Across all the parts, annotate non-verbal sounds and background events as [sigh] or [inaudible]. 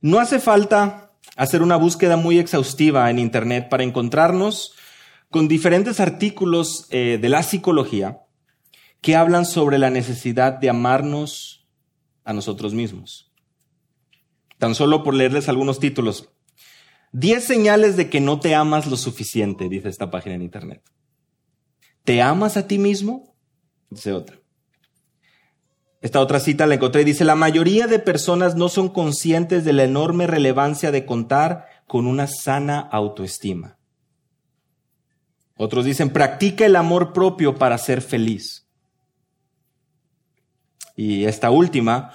No hace falta hacer una búsqueda muy exhaustiva en Internet para encontrarnos con diferentes artículos eh, de la psicología que hablan sobre la necesidad de amarnos a nosotros mismos. Tan solo por leerles algunos títulos. Diez señales de que no te amas lo suficiente, dice esta página en Internet. ¿Te amas a ti mismo? Dice otra. Esta otra cita la encontré, dice, la mayoría de personas no son conscientes de la enorme relevancia de contar con una sana autoestima. Otros dicen, practica el amor propio para ser feliz. Y esta última,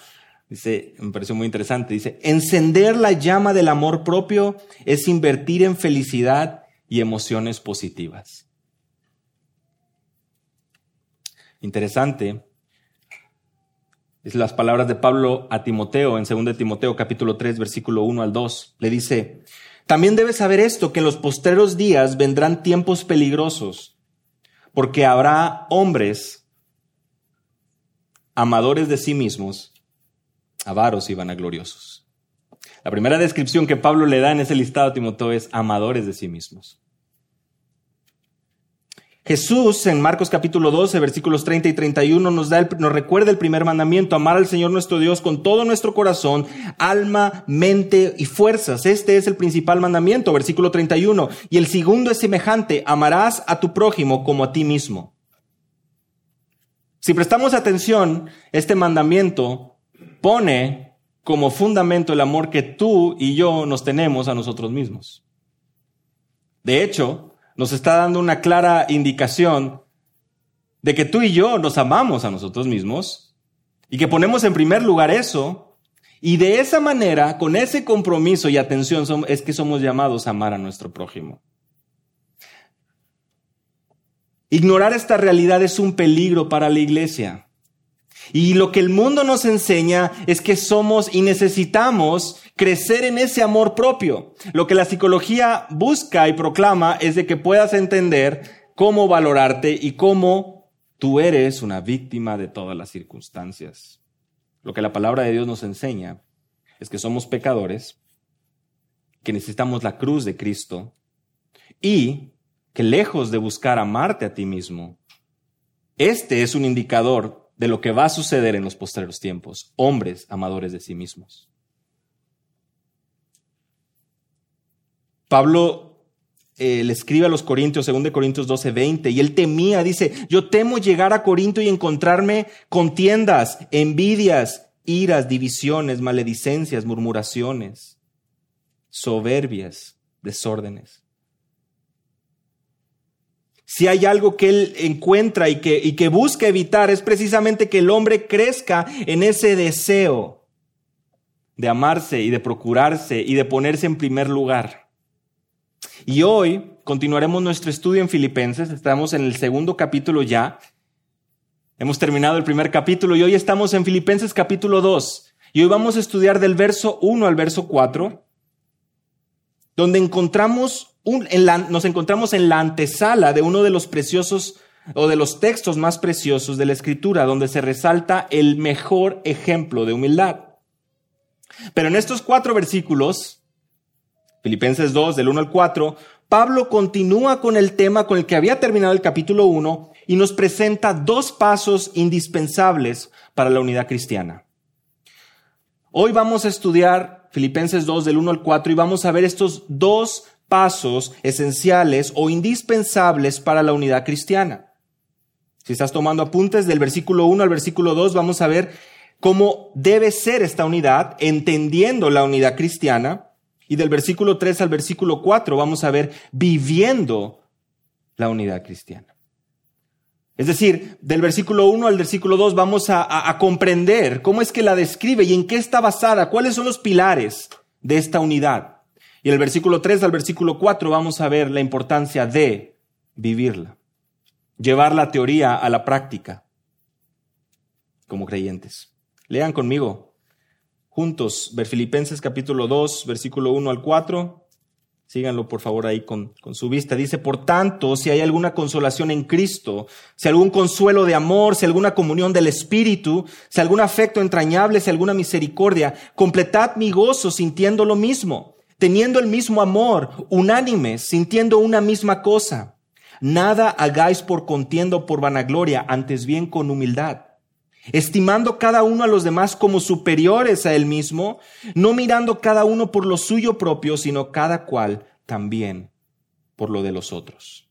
dice, me pareció muy interesante, dice, encender la llama del amor propio es invertir en felicidad y emociones positivas. Interesante es las palabras de Pablo a Timoteo en 2 Timoteo capítulo 3 versículo 1 al 2. Le dice, también debes saber esto, que en los posteros días vendrán tiempos peligrosos, porque habrá hombres amadores de sí mismos, avaros y vanagloriosos. La primera descripción que Pablo le da en ese listado a Timoteo es amadores de sí mismos. Jesús en Marcos capítulo 12, versículos 30 y 31 nos, da nos recuerda el primer mandamiento, amar al Señor nuestro Dios con todo nuestro corazón, alma, mente y fuerzas. Este es el principal mandamiento, versículo 31. Y el segundo es semejante, amarás a tu prójimo como a ti mismo. Si prestamos atención, este mandamiento pone como fundamento el amor que tú y yo nos tenemos a nosotros mismos. De hecho, nos está dando una clara indicación de que tú y yo nos amamos a nosotros mismos y que ponemos en primer lugar eso y de esa manera, con ese compromiso y atención, es que somos llamados a amar a nuestro prójimo. Ignorar esta realidad es un peligro para la iglesia. Y lo que el mundo nos enseña es que somos y necesitamos crecer en ese amor propio. Lo que la psicología busca y proclama es de que puedas entender cómo valorarte y cómo tú eres una víctima de todas las circunstancias. Lo que la palabra de Dios nos enseña es que somos pecadores, que necesitamos la cruz de Cristo y que lejos de buscar amarte a ti mismo, este es un indicador de lo que va a suceder en los postreros tiempos, hombres amadores de sí mismos. Pablo eh, le escribe a los Corintios, según de Corintios 12, 20, y él temía, dice, yo temo llegar a Corinto y encontrarme contiendas, envidias, iras, divisiones, maledicencias, murmuraciones, soberbias, desórdenes si hay algo que él encuentra y que, y que busca evitar, es precisamente que el hombre crezca en ese deseo de amarse y de procurarse y de ponerse en primer lugar. Y hoy continuaremos nuestro estudio en Filipenses, estamos en el segundo capítulo ya, hemos terminado el primer capítulo y hoy estamos en Filipenses capítulo 2 y hoy vamos a estudiar del verso 1 al verso 4, donde encontramos nos encontramos en la antesala de uno de los preciosos o de los textos más preciosos de la Escritura, donde se resalta el mejor ejemplo de humildad. Pero en estos cuatro versículos, Filipenses 2, del 1 al 4, Pablo continúa con el tema con el que había terminado el capítulo 1 y nos presenta dos pasos indispensables para la unidad cristiana. Hoy vamos a estudiar Filipenses 2 del 1 al 4 y vamos a ver estos dos pasos esenciales o indispensables para la unidad cristiana. Si estás tomando apuntes del versículo 1 al versículo 2, vamos a ver cómo debe ser esta unidad, entendiendo la unidad cristiana. Y del versículo 3 al versículo 4 vamos a ver viviendo la unidad cristiana. Es decir, del versículo 1 al versículo 2 vamos a, comprender cómo es que la describe y en qué está basada, cuáles son los pilares de esta unidad. Y el versículo 3 al versículo 4 vamos a ver la importancia de vivirla, llevar la teoría a la práctica como creyentes. Lean conmigo juntos Filipenses capítulo 2, versículo 1 al 4. Síganlo por favor ahí con, con, su vista. Dice, por tanto, si hay alguna consolación en Cristo, si algún consuelo de amor, si alguna comunión del Espíritu, si algún afecto entrañable, si alguna misericordia, completad mi gozo sintiendo lo mismo, teniendo el mismo amor, unánimes, sintiendo una misma cosa. Nada hagáis por contienda o por vanagloria, antes bien con humildad estimando cada uno a los demás como superiores a él mismo, no mirando cada uno por lo suyo propio, sino cada cual también por lo de los otros.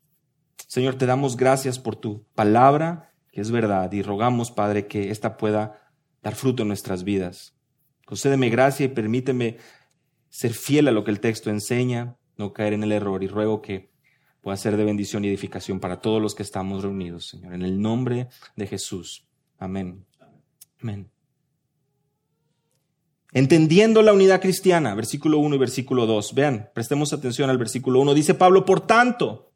Señor, te damos gracias por tu palabra, que es verdad, y rogamos, Padre, que ésta pueda dar fruto en nuestras vidas. Concédeme gracia y permíteme ser fiel a lo que el texto enseña, no caer en el error, y ruego que pueda ser de bendición y edificación para todos los que estamos reunidos, Señor, en el nombre de Jesús. Amén. Amén. Entendiendo la unidad cristiana, versículo 1 y versículo 2. Vean, prestemos atención al versículo 1. Dice Pablo, por tanto,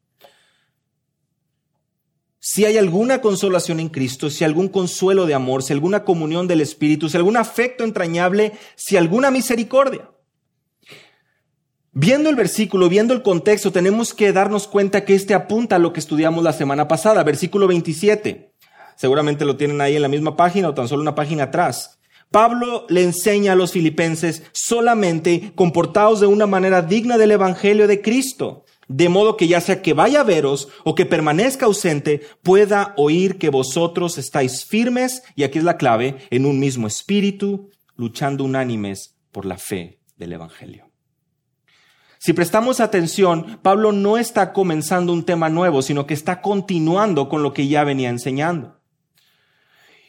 si hay alguna consolación en Cristo, si algún consuelo de amor, si alguna comunión del Espíritu, si algún afecto entrañable, si alguna misericordia. Viendo el versículo, viendo el contexto, tenemos que darnos cuenta que este apunta a lo que estudiamos la semana pasada, versículo 27 seguramente lo tienen ahí en la misma página o tan solo una página atrás. Pablo le enseña a los filipenses solamente comportados de una manera digna del Evangelio de Cristo, de modo que ya sea que vaya a veros o que permanezca ausente, pueda oír que vosotros estáis firmes, y aquí es la clave, en un mismo espíritu, luchando unánimes por la fe del Evangelio. Si prestamos atención, Pablo no está comenzando un tema nuevo, sino que está continuando con lo que ya venía enseñando.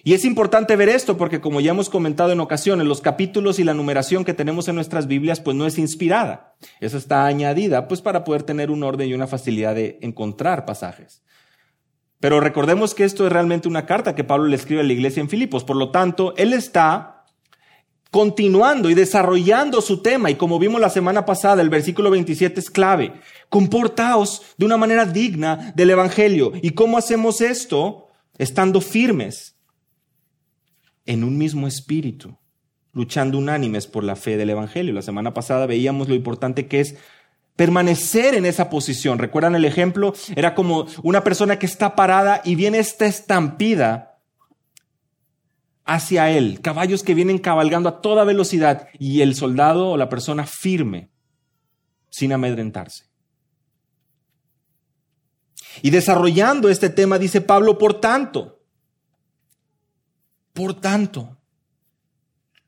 Y es importante ver esto porque como ya hemos comentado en ocasiones, los capítulos y la numeración que tenemos en nuestras Biblias pues no es inspirada. Eso está añadida pues para poder tener un orden y una facilidad de encontrar pasajes. Pero recordemos que esto es realmente una carta que Pablo le escribe a la iglesia en Filipos. Por lo tanto, él está continuando y desarrollando su tema. Y como vimos la semana pasada, el versículo 27 es clave. Comportaos de una manera digna del Evangelio. ¿Y cómo hacemos esto? Estando firmes en un mismo espíritu, luchando unánimes por la fe del Evangelio. La semana pasada veíamos lo importante que es permanecer en esa posición. ¿Recuerdan el ejemplo? Era como una persona que está parada y viene esta estampida hacia él, caballos que vienen cabalgando a toda velocidad y el soldado o la persona firme, sin amedrentarse. Y desarrollando este tema, dice Pablo, por tanto, por tanto,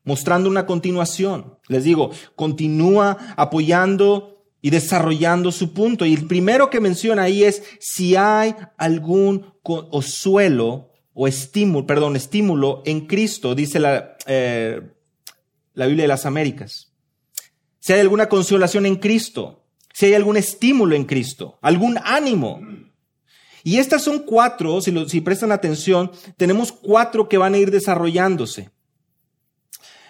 mostrando una continuación, les digo, continúa apoyando y desarrollando su punto. Y el primero que menciona ahí es si hay algún consuelo o estímulo, perdón, estímulo en Cristo, dice la, eh, la Biblia de las Américas. Si hay alguna consolación en Cristo, si hay algún estímulo en Cristo, algún ánimo. Y estas son cuatro, si, prestan atención, tenemos cuatro que van a ir desarrollándose.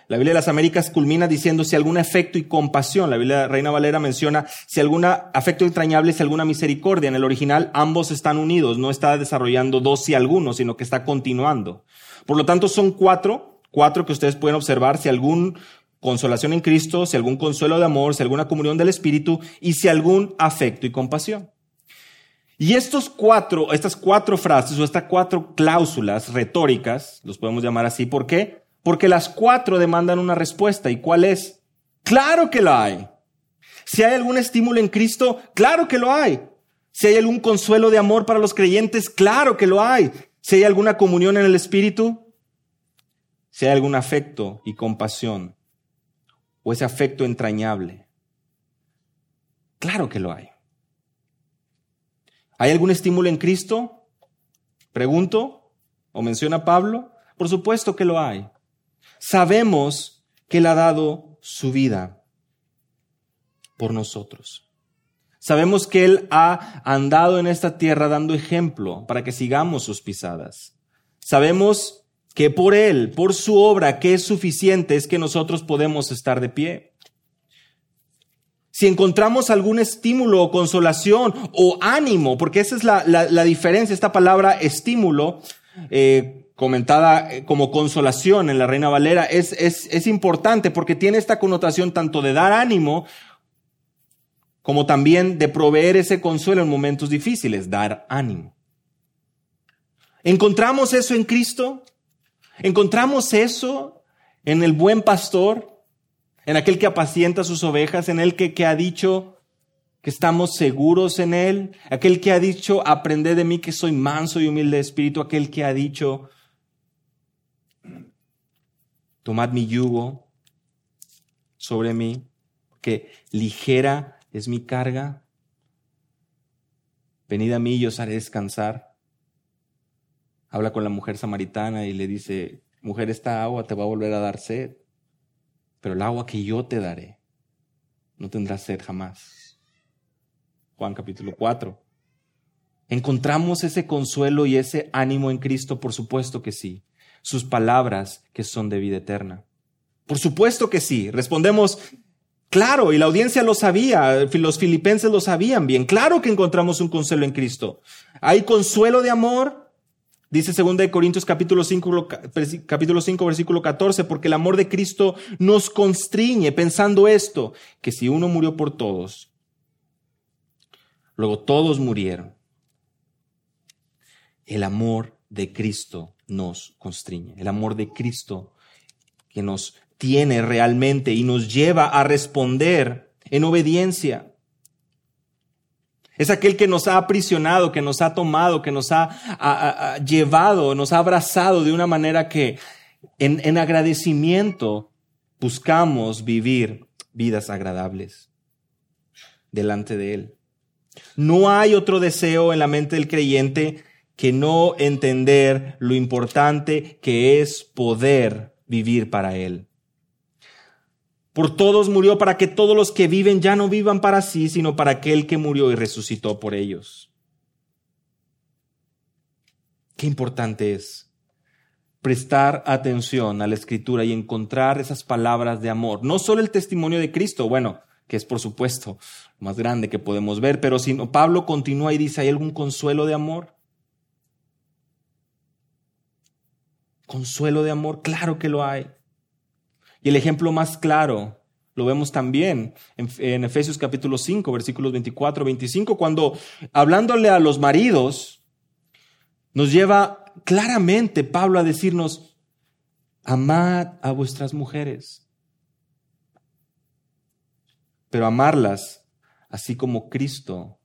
La Biblia de las Américas culmina diciendo si algún afecto y compasión. La Biblia de Reina Valera menciona si algún afecto entrañable, si alguna misericordia. En el original ambos están unidos, no está desarrollando dos y algunos, sino que está continuando. Por lo tanto, son cuatro, cuatro que ustedes pueden observar si algún consolación en Cristo, si algún consuelo de amor, si alguna comunión del Espíritu y si algún afecto y compasión. Y estos cuatro, estas cuatro frases o estas cuatro cláusulas retóricas, los podemos llamar así, ¿por qué? Porque las cuatro demandan una respuesta. ¿Y cuál es? Claro que lo hay. Si hay algún estímulo en Cristo, claro que lo hay. Si hay algún consuelo de amor para los creyentes, claro que lo hay. Si hay alguna comunión en el Espíritu, si hay algún afecto y compasión, o ese afecto entrañable, claro que lo hay. ¿Hay algún estímulo en Cristo? Pregunto, o menciona Pablo. Por supuesto que lo hay. Sabemos que Él ha dado su vida por nosotros. Sabemos que Él ha andado en esta tierra dando ejemplo para que sigamos sus pisadas. Sabemos que por Él, por su obra, que es suficiente, es que nosotros podemos estar de pie. Si encontramos algún estímulo o consolación o ánimo, porque esa es la, diferencia, esta palabra estímulo, eh, comentada eh, como consolación en la Reina Valera, es, es, es importante porque tiene esta connotación tanto de dar ánimo como también de proveer ese consuelo en momentos difíciles, dar ánimo. ¿Encontramos eso en Cristo? ¿Encontramos eso en el buen pastor? ¿En aquel que apacienta sus ovejas? ¿En el que, ha dicho que estamos seguros en Él? ¿Aquel que ha dicho, aprended de mí que soy manso y humilde de espíritu? ¿Aquel que ha dicho, tomad mi yugo sobre mí, que ligera es mi carga? Venid a mí y os haré descansar habla con la mujer samaritana y le dice, mujer, esta agua te va a volver a dar sed, pero el agua que yo te daré no tendrá sed jamás. Juan capítulo 4. ¿Encontramos ese consuelo y ese ánimo en Cristo? Por supuesto que sí. Sus palabras que son de vida eterna. Por supuesto que sí. Respondemos, claro, y la audiencia lo sabía, los filipenses lo sabían bien. Claro que encontramos un consuelo en Cristo. Hay consuelo de amor, Dice 2 Corintios capítulo 5, capítulo 5, versículo 14, porque el amor de Cristo nos constriñe pensando esto, que si uno murió por todos, luego todos murieron. El amor de Cristo nos constriñe, el amor de Cristo que nos tiene realmente y nos lleva a responder en obediencia. Es aquel que nos ha aprisionado, que nos ha tomado, que nos ha, llevado, nos ha abrazado de una manera que en, en agradecimiento buscamos vivir vidas agradables delante de Él. No hay otro deseo en la mente del creyente que no entender lo importante que es poder vivir para Él. Por todos murió para que todos los que viven ya no vivan para sí, sino para aquel que murió y resucitó por ellos. Qué importante es prestar atención a la escritura y encontrar esas palabras de amor. No solo el testimonio de Cristo, bueno, que es por supuesto más grande que podemos ver, pero sino Pablo continúa y dice, ¿hay algún consuelo de amor? Consuelo de amor, claro que lo hay. Y el ejemplo más claro lo vemos también en, Efesios capítulo 5, versículos 24, 25, cuando hablándole a los maridos, nos lleva claramente Pablo a decirnos, amad a vuestras mujeres, pero amarlas así como Cristo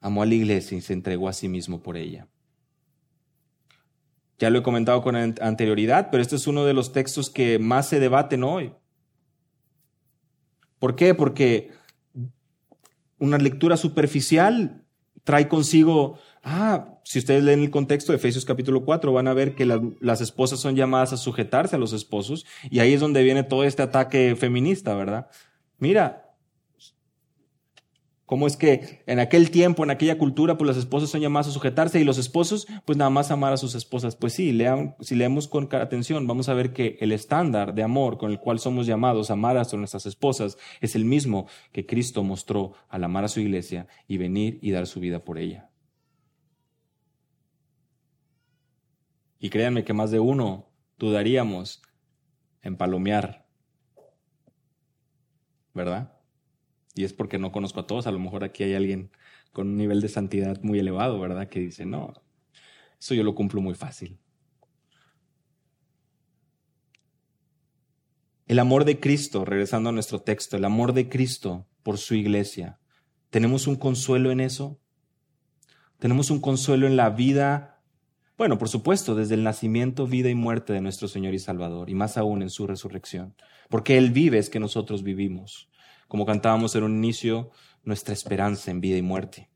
amó a la iglesia y se entregó a sí mismo por ella. Ya lo he comentado con anterioridad, pero este es uno de los textos que más se debaten hoy. ¿Por qué? Porque una lectura superficial trae consigo, ah, si ustedes leen el contexto de Efesios capítulo 4, van a ver que las esposas son llamadas a sujetarse a los esposos, y ahí es donde viene todo este ataque feminista, ¿verdad? Mira, Cómo es que en aquel tiempo, en aquella cultura, pues las esposas son llamadas a sujetarse y los esposos, pues nada más amar a sus esposas. Pues sí, si leemos con atención, vamos a ver que el estándar de amor con el cual somos llamados a amar a nuestras esposas es el mismo que Cristo mostró al amar a su iglesia y venir y dar su vida por ella. Y créanme que más de uno dudaríamos en palomear, ¿verdad? Y es porque no conozco a todos. A lo mejor aquí hay alguien con un nivel de santidad muy elevado, ¿verdad? Que dice, no, eso yo lo cumplo muy fácil. El amor de Cristo, regresando a nuestro texto, el amor de Cristo por su iglesia. ¿Tenemos un consuelo en eso? ¿Tenemos un consuelo en la vida? Bueno, por supuesto, desde el nacimiento, vida y muerte de nuestro Señor y Salvador, y más aún en su resurrección. Porque Él vive es que nosotros vivimos como cantábamos en un inicio, nuestra esperanza en vida y muerte.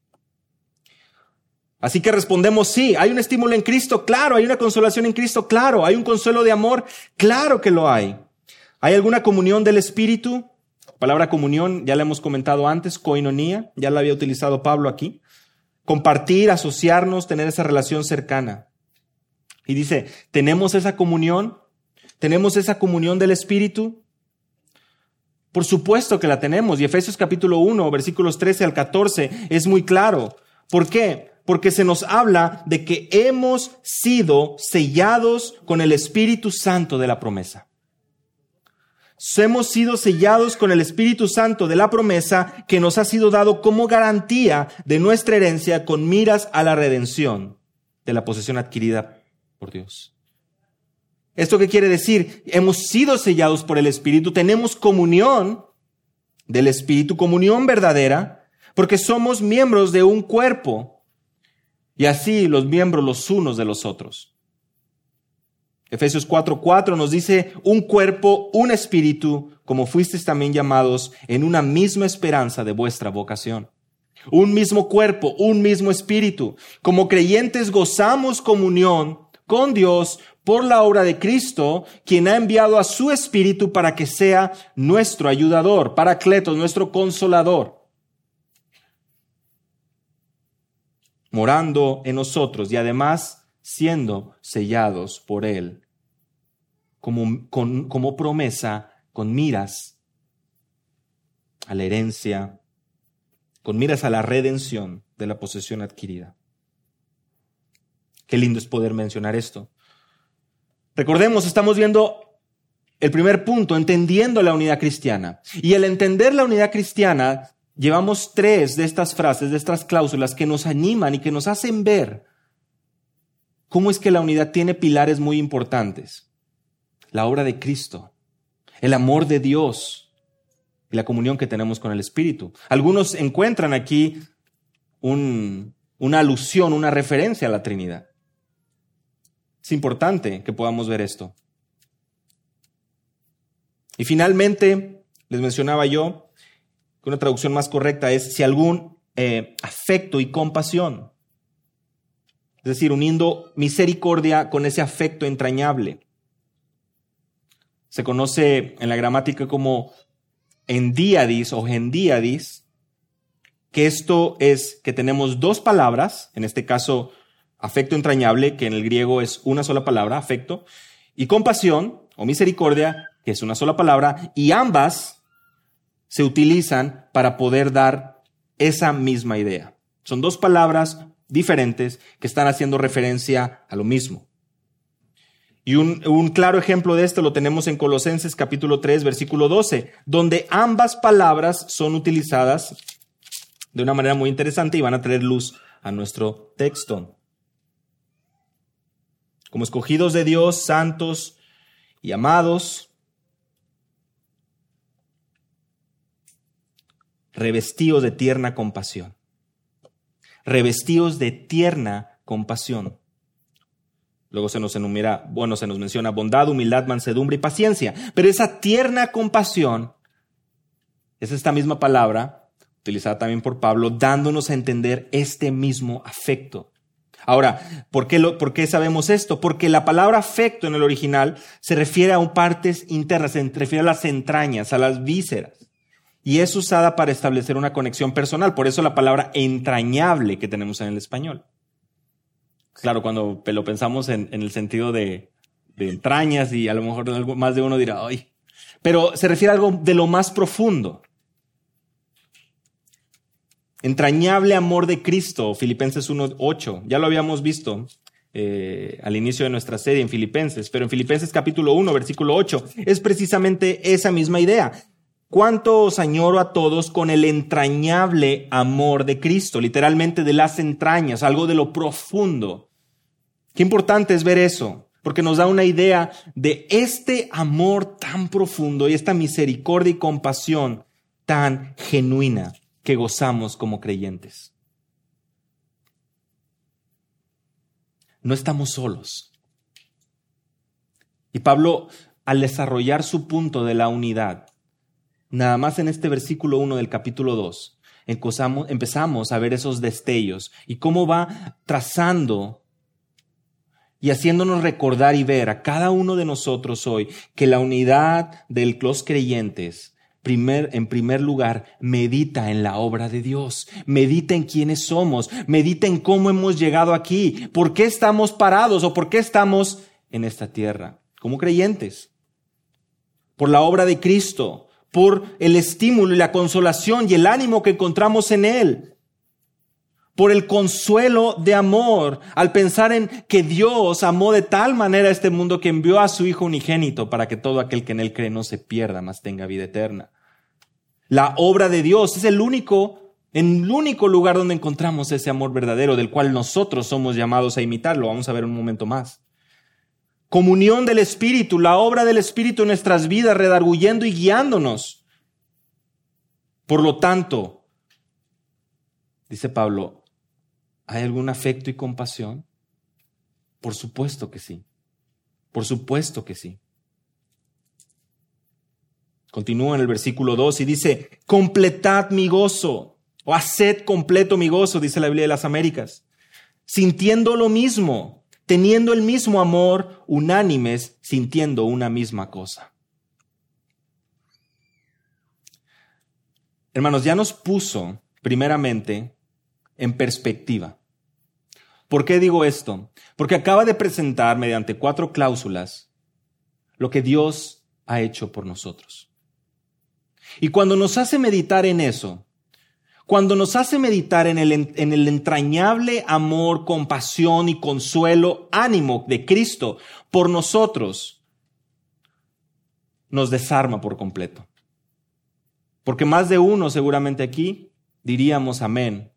Así que respondemos, sí, hay un estímulo en Cristo, claro, hay una consolación en Cristo, claro, hay un consuelo de amor, claro que lo hay. ¿Hay alguna comunión del Espíritu? Palabra comunión, ya la hemos comentado antes, coinonía, ya la había utilizado Pablo aquí. Compartir, asociarnos, tener esa relación cercana. Y dice, ¿tenemos esa comunión? ¿Tenemos esa comunión del Espíritu? Por supuesto que la tenemos. Y Efesios capítulo 1, versículos 13 al 14 es muy claro. ¿Por qué? Porque se nos habla de que hemos sido sellados con el Espíritu Santo de la promesa. hemos sido sellados con el Espíritu Santo de la promesa que nos ha sido dado como garantía de nuestra herencia con miras a la redención de la posesión adquirida por Dios. ¿Esto qué quiere decir? Hemos sido sellados por el Espíritu, tenemos comunión del Espíritu, comunión verdadera, porque somos miembros de un cuerpo y así los miembros los unos de los otros. Efesios 4:4 nos dice, un cuerpo, un espíritu, como fuisteis también llamados en una misma esperanza de vuestra vocación. Un mismo cuerpo, un mismo espíritu. Como creyentes gozamos comunión con Dios por la obra de Cristo, quien ha enviado a su espíritu para que sea nuestro ayudador, paracleto, nuestro consolador, morando en nosotros y además siendo sellados por Él, como, como promesa, con miras a la herencia, con miras a la redención de la posesión adquirida. Qué lindo es poder mencionar esto. Recordemos, estamos viendo el primer punto, entendiendo la unidad cristiana. Y el entender la unidad cristiana, llevamos tres de estas frases, de estas cláusulas que nos animan y que nos hacen ver cómo es que la unidad tiene pilares muy importantes. La obra de Cristo, el amor de Dios y la comunión que tenemos con el Espíritu. Algunos encuentran aquí una alusión, una referencia a la Trinidad. Es importante que podamos ver esto. Y finalmente, les mencionaba yo que una traducción más correcta es si algún eh, afecto y compasión. Es decir, uniendo misericordia con ese afecto entrañable. Se conoce en la gramática como endiadis o gendíadis, que esto es que tenemos dos palabras, en este caso afecto entrañable, que en el griego es una sola palabra, afecto, y compasión o misericordia, que es una sola palabra, y ambas se utilizan para poder dar esa misma idea. Son dos palabras diferentes que están haciendo referencia a lo mismo. Y un, claro ejemplo de esto lo tenemos en Colosenses capítulo 3, versículo 12, donde ambas palabras son utilizadas de una manera muy interesante y van a traer luz a nuestro texto. Como escogidos de Dios, santos y amados, revestidos de tierna compasión revestidos de tierna compasión. Luego se nos enumera, bueno, se nos menciona bondad, humildad, mansedumbre y paciencia. Pero esa tierna compasión es esta misma palabra, utilizada también por Pablo, dándonos a entender este mismo afecto. Ahora, ¿por qué, lo, ¿por qué sabemos esto? Porque la palabra afecto en el original se refiere a partes internas, se refiere a las entrañas, a las vísceras y es usada para establecer una conexión personal. Por eso la palabra entrañable que tenemos en el español. Claro, cuando lo pensamos en, el sentido de, entrañas y a lo mejor más de uno dirá, ay, pero se refiere a algo de lo más profundo. Entrañable amor de Cristo, Filipenses 1.8, ya lo habíamos visto eh, al inicio de nuestra serie en Filipenses, pero en Filipenses capítulo 1, versículo 8, es precisamente esa misma idea. Cuánto os añoro a todos con el entrañable amor de Cristo, literalmente de las entrañas, algo de lo profundo. Qué importante es ver eso, porque nos da una idea de este amor tan profundo y esta misericordia y compasión tan genuina que gozamos como creyentes. No estamos solos. Y Pablo, al desarrollar su punto de la unidad, Nada más en este versículo 1 del capítulo 2 empezamos a ver esos destellos y cómo va trazando y haciéndonos recordar y ver a cada uno de nosotros hoy que la unidad de los creyentes, en primer lugar, medita en la obra de Dios, medita en quiénes somos, medita en cómo hemos llegado aquí, por qué estamos parados o por qué estamos en esta tierra, como creyentes. Por la obra de Cristo, por el estímulo y la consolación y el ánimo que encontramos en Él, por el consuelo de amor, al pensar en que Dios amó de tal manera a este mundo que envió a su Hijo unigénito para que todo aquel que en él cree no se pierda, mas tenga vida eterna. La obra de Dios es el único, el único lugar donde encontramos ese amor verdadero del cual nosotros somos llamados a imitarlo. Vamos a ver un momento más. Comunión del Espíritu, la obra del Espíritu en nuestras vidas, redarguyendo y guiándonos. Por lo tanto, dice Pablo, ¿Hay algún afecto y compasión? Por supuesto que sí. Por supuesto que sí. Continúa en el versículo 2 y dice, completad mi gozo, o haced completo mi gozo, dice la Biblia de las Américas, sintiendo lo mismo, teniendo el mismo amor, unánimes, sintiendo una misma cosa. Hermanos, ya nos puso primeramente en perspectiva. ¿Por qué digo esto? Porque acaba de presentar mediante cuatro cláusulas lo que Dios ha hecho por nosotros. Y cuando nos hace meditar en eso, cuando nos hace meditar en el, en el, entrañable amor, compasión y consuelo, ánimo de Cristo por nosotros, nos desarma por completo. Porque más de uno seguramente aquí diríamos amén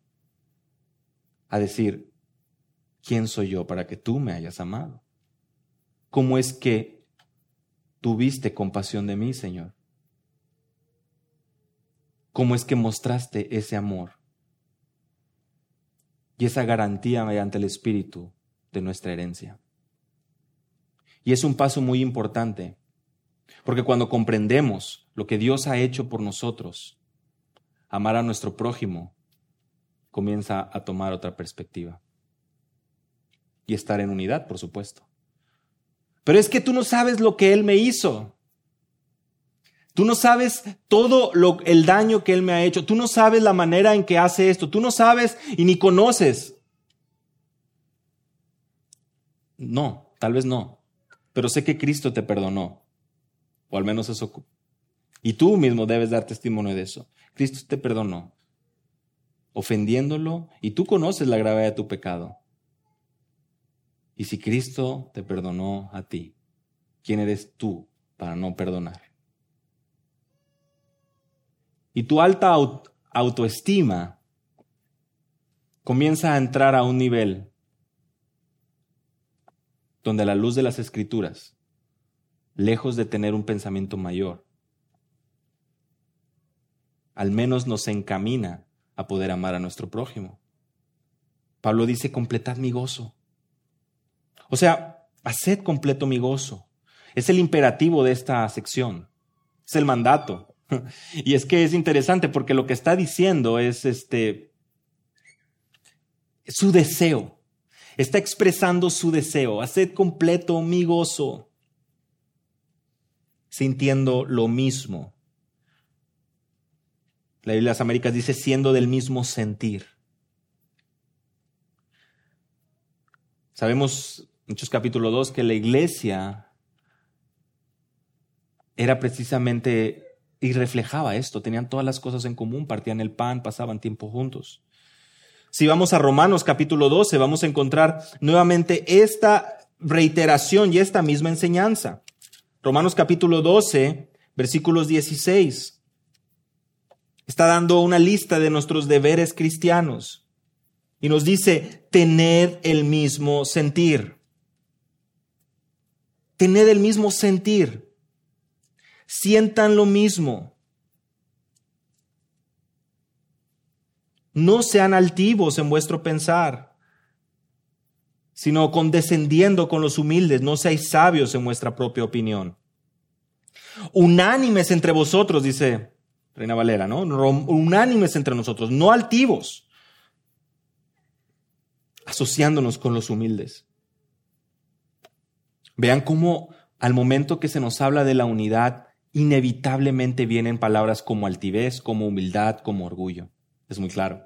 a decir, ¿quién soy yo para que tú me hayas amado? ¿Cómo es que tuviste compasión de mí, Señor? ¿Cómo es que mostraste ese amor y esa garantía mediante el Espíritu de nuestra herencia? Y es un paso muy importante, porque cuando comprendemos lo que Dios ha hecho por nosotros, amar a nuestro prójimo comienza a tomar otra perspectiva. Y estar en unidad, por supuesto. Pero es que tú no sabes lo que Él me hizo. Tú no sabes todo lo, el daño que Él me ha hecho. Tú no sabes la manera en que hace esto. Tú no sabes y ni conoces. No, tal vez no. Pero sé que Cristo te perdonó. O al menos eso. Y tú mismo debes dar testimonio de eso. Cristo te perdonó ofendiéndolo, y tú conoces la gravedad de tu pecado. Y si Cristo te perdonó a ti, ¿quién eres tú para no perdonar? Y tu alta autoestima comienza a entrar a un nivel donde la luz de las escrituras, lejos de tener un pensamiento mayor, al menos nos encamina a poder amar a nuestro prójimo. Pablo dice, completad mi gozo. O sea, haced completo mi gozo. Es el imperativo de esta sección. Es el mandato. [laughs] Y es que es interesante porque lo que está diciendo es este su deseo. Está expresando su deseo. Haced completo mi gozo. Sintiendo lo mismo la Biblia de las Américas dice siendo del mismo sentir. Sabemos, Hechos capítulo 2, que la iglesia era precisamente y reflejaba esto. Tenían todas las cosas en común, partían el pan, pasaban tiempo juntos. Si vamos a Romanos capítulo 12, vamos a encontrar nuevamente esta reiteración y esta misma enseñanza. Romanos capítulo 12, versículos 16 está dando una lista de nuestros deberes cristianos y nos dice, tened el mismo sentir. Tened el mismo sentir. Sientan lo mismo. No sean altivos en vuestro pensar, sino condescendiendo con los humildes. No seáis sabios en vuestra propia opinión. Unánimes entre vosotros, dice Reina Valera, ¿no? Unánimes entre nosotros, no altivos, asociándonos con los humildes. Vean cómo al momento que se nos habla de la unidad, inevitablemente vienen palabras como altivez, como humildad, como orgullo. Es muy claro.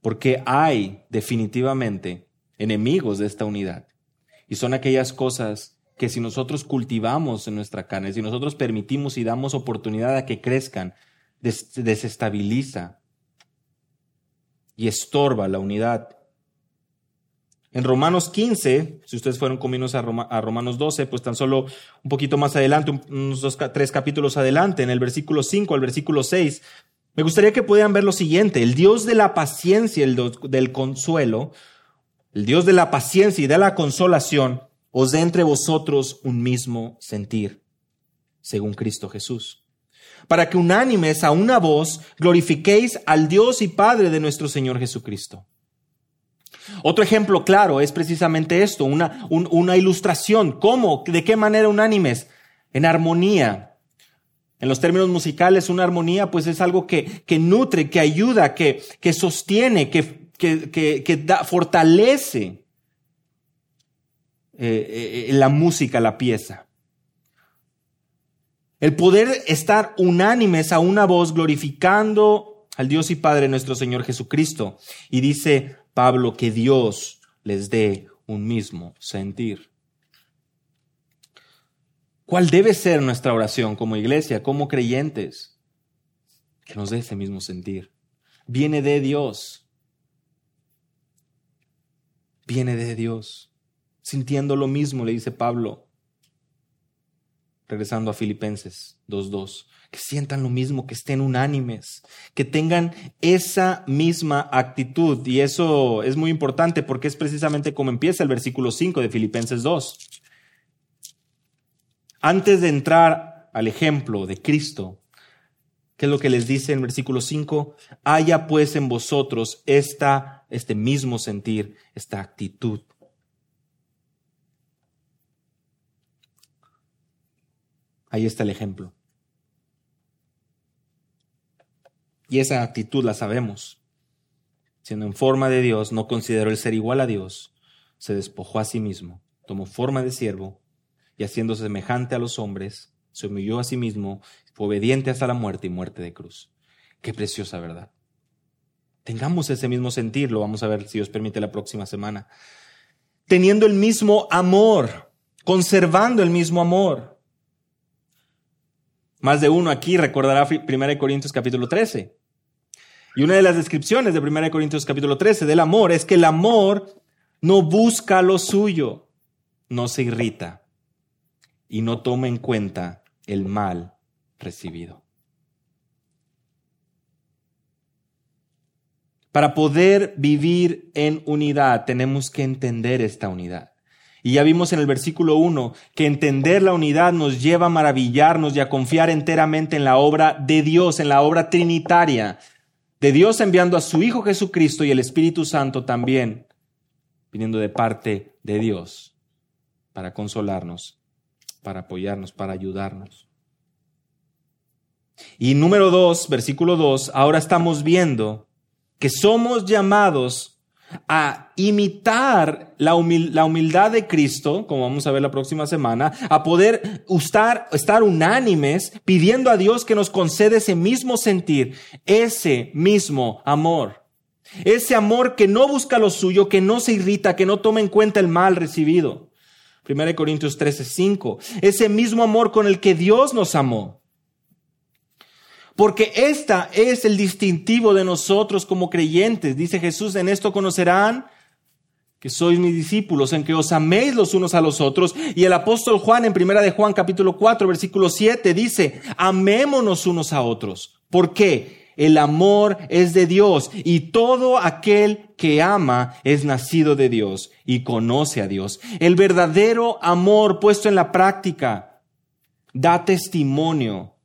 Porque hay definitivamente enemigos de esta unidad. Y son aquellas cosas que si nosotros cultivamos en nuestra carne, si nosotros permitimos y damos oportunidad a que crezcan, desestabiliza y estorba la unidad. En Romanos 15, si ustedes fueron conmigo a, Romanos 12, pues tan solo un poquito más adelante, unos dos, tres capítulos adelante, en el versículo 5 al versículo 6, me gustaría que pudieran ver lo siguiente. El Dios de la paciencia, el del consuelo, el Dios de la paciencia y de la consolación, os dé entre vosotros un mismo sentir, según Cristo Jesús. Para que unánimes a una voz glorifiquéis al Dios y Padre de nuestro Señor Jesucristo. Otro ejemplo claro es precisamente esto, una, una ilustración. ¿Cómo? ¿De qué manera unánimes? En armonía. En los términos musicales, una armonía pues es algo que, que nutre, que ayuda, que, que sostiene, que, que, que da, fortalece eh, eh, la música, la pieza. El poder estar unánimes a una voz glorificando al Dios y Padre nuestro Señor Jesucristo. Y dice Pablo que Dios les dé un mismo sentir. ¿Cuál debe ser nuestra oración como iglesia, como creyentes? Que nos dé ese mismo sentir. Viene de Dios. Viene de Dios. Sintiendo lo mismo, le dice Pablo. Regresando a Filipenses 2.2 que sientan lo mismo, que estén unánimes, que tengan esa misma actitud. Y eso es muy importante porque es precisamente como empieza el versículo 5 de Filipenses 2. Antes de entrar al ejemplo de Cristo, ¿qué es lo que les dice en versículo 5? Haya pues en vosotros esta, este mismo sentir, esta actitud. Ahí está el ejemplo. Y esa actitud la sabemos. Siendo en forma de Dios, no consideró el ser igual a Dios, se despojó a sí mismo, tomó forma de siervo y haciéndose semejante a los hombres, se humilló a sí mismo, obediente hasta la muerte y muerte de cruz. Qué preciosa verdad. Tengamos ese mismo sentir, lo vamos a ver si Dios permite la próxima semana. Teniendo el mismo amor, conservando el mismo amor. Más de uno aquí recordará 1 Corintios capítulo 13. Y una de las descripciones de 1 Corintios capítulo 13 del amor es que el amor no busca lo suyo, no se irrita y no toma en cuenta el mal recibido. Para poder vivir en unidad tenemos que entender esta unidad. Y ya vimos en el versículo 1 que entender la unidad nos lleva a maravillarnos y a confiar enteramente en la obra de Dios, en la obra trinitaria, de Dios enviando a su Hijo Jesucristo y el Espíritu Santo también, viniendo de parte de Dios para consolarnos, para apoyarnos, para ayudarnos. Y número 2, versículo 2, ahora estamos viendo que somos llamados a imitar la, humildad de Cristo, como vamos a ver la próxima semana, a poder estar, unánimes pidiendo a Dios que nos conceda ese mismo sentir, ese mismo amor. Ese amor que no busca lo suyo, que no se irrita, que no toma en cuenta el mal recibido. 1 Corintios 13, 5. Ese mismo amor con el que Dios nos amó porque esta es el distintivo de nosotros como creyentes. Dice Jesús, en esto conocerán que sois mis discípulos, en que os améis los unos a los otros. Y el apóstol Juan en primera de Juan capítulo 4 versículo 7 dice, amémonos unos a otros. ¿Por qué? El amor es de Dios y todo aquel que ama es nacido de Dios y conoce a Dios. El verdadero amor puesto en la práctica da testimonio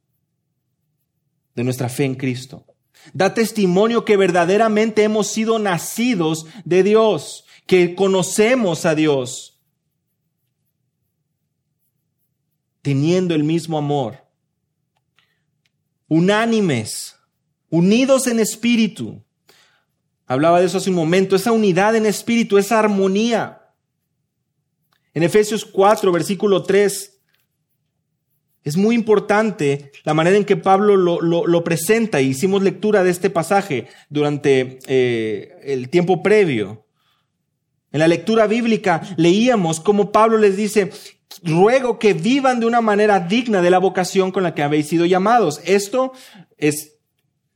de nuestra fe en Cristo. Da testimonio que verdaderamente hemos sido nacidos de Dios, que conocemos a Dios, teniendo el mismo amor, unánimes, unidos en espíritu. Hablaba de eso hace un momento, esa unidad en espíritu, esa armonía. En Efesios 4, versículo 3, es muy importante la manera en que Pablo lo, presenta. Hicimos lectura de este pasaje durante eh, el tiempo previo. En la lectura bíblica leíamos cómo Pablo les dice, ruego que vivan de una manera digna de la vocación con la que habéis sido llamados. Esto es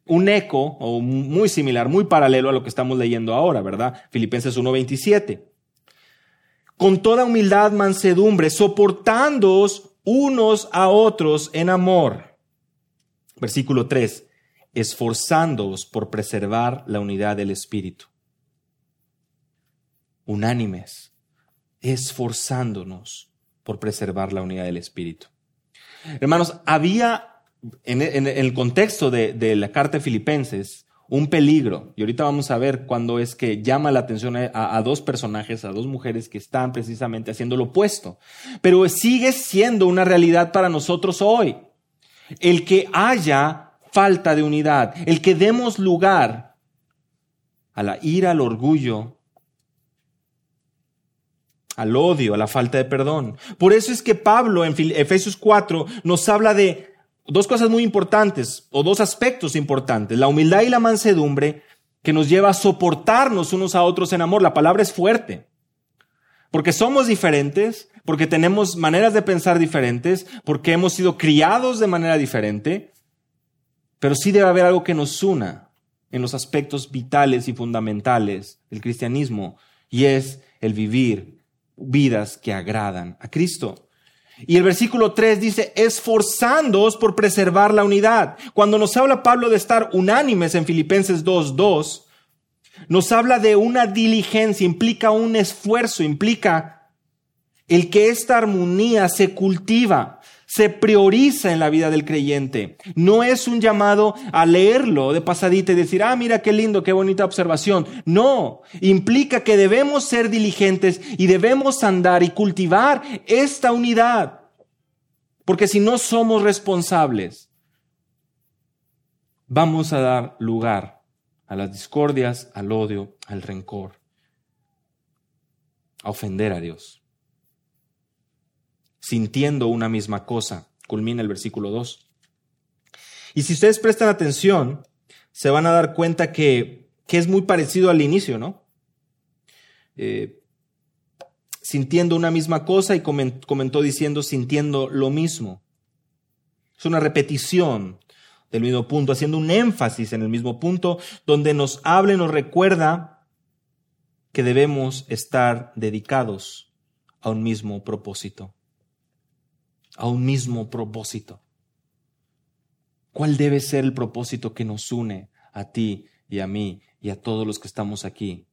un eco o muy similar, muy paralelo a lo que estamos leyendo ahora, ¿verdad? Filipenses 1:27. Con toda humildad, mansedumbre, soportándoos unos a otros en amor. Versículo 3. Esforzándoos por preservar la unidad del Espíritu. Unánimes, esforzándonos por preservar la unidad del Espíritu. Hermanos, había en, el contexto de, la carta de Filipenses un peligro, y ahorita vamos a ver cuándo es que llama la atención a, dos personajes, a dos mujeres que están precisamente haciendo lo opuesto, pero sigue siendo una realidad para nosotros hoy. El que haya falta de unidad, el que demos lugar a la ira, al orgullo, al odio, a la falta de perdón. Por eso es que Pablo en Efesios 4 nos habla de dos cosas muy importantes, o dos aspectos importantes, la humildad y la mansedumbre, que nos lleva a soportarnos unos a otros en amor. La palabra es fuerte, porque somos diferentes, porque tenemos maneras de pensar diferentes, porque hemos sido criados de manera diferente, pero sí debe haber algo que nos una en los aspectos vitales y fundamentales del cristianismo, y es el vivir vidas que agradan a Cristo. Y el versículo 3 dice, esforzándoos por preservar la unidad. Cuando nos habla Pablo de estar unánimes en Filipenses 2.2, nos habla de una diligencia, implica un esfuerzo, implica el que esta armonía se cultiva, se prioriza en la vida del creyente. No es un llamado a leerlo de pasadita y decir, ah, mira qué lindo, qué bonita observación. No, implica que debemos ser diligentes y debemos andar y cultivar esta unidad. Porque si no somos responsables, vamos a dar lugar a las discordias, al odio, al rencor, a ofender a Dios sintiendo una misma cosa. Culmina el versículo 2. Y si ustedes prestan atención, se van a dar cuenta que, que es muy parecido al inicio, ¿no? Eh, sintiendo una misma cosa y comentó diciendo sintiendo lo mismo. Es una repetición del mismo punto, haciendo un énfasis en el mismo punto, donde nos habla y nos recuerda que debemos estar dedicados a un mismo propósito a un mismo propósito. ¿Cuál debe ser el propósito que nos une a ti y a mí y a todos los que estamos aquí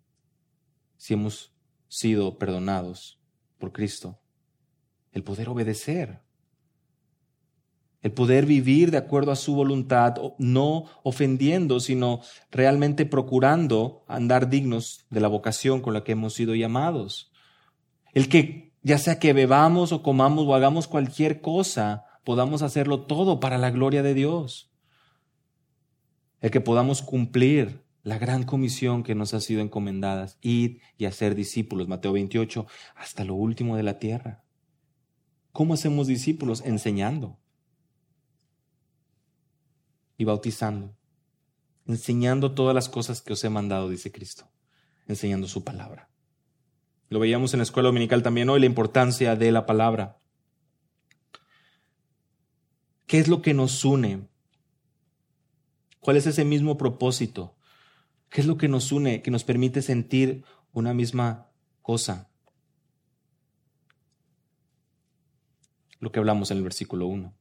si hemos sido perdonados por Cristo? El poder obedecer, el poder vivir de acuerdo a su voluntad, no ofendiendo, sino realmente procurando andar dignos de la vocación con la que hemos sido llamados. El que ya sea que bebamos o comamos o hagamos cualquier cosa, podamos hacerlo todo para la gloria de Dios. El que podamos cumplir la gran comisión que nos ha sido encomendada, ir y hacer discípulos, Mateo 28, hasta lo último de la tierra. ¿Cómo hacemos discípulos? Enseñando y bautizando, enseñando todas las cosas que os he mandado, dice Cristo, enseñando su palabra. Lo veíamos en la escuela dominical también hoy, la importancia de la palabra. ¿Qué es lo que nos une? ¿Cuál es ese mismo propósito? ¿Qué es lo que nos une, que nos permite sentir una misma cosa? Lo que hablamos en el versículo 1.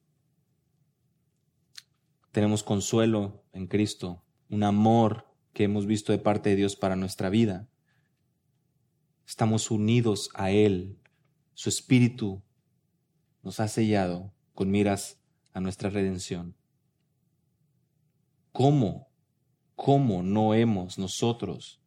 Tenemos consuelo en Cristo, un amor que hemos visto de parte de Dios para nuestra vida. Estamos unidos a Él. Su Espíritu nos ha sellado con miras a nuestra redención. ¿Cómo? ¿Cómo no hemos nosotros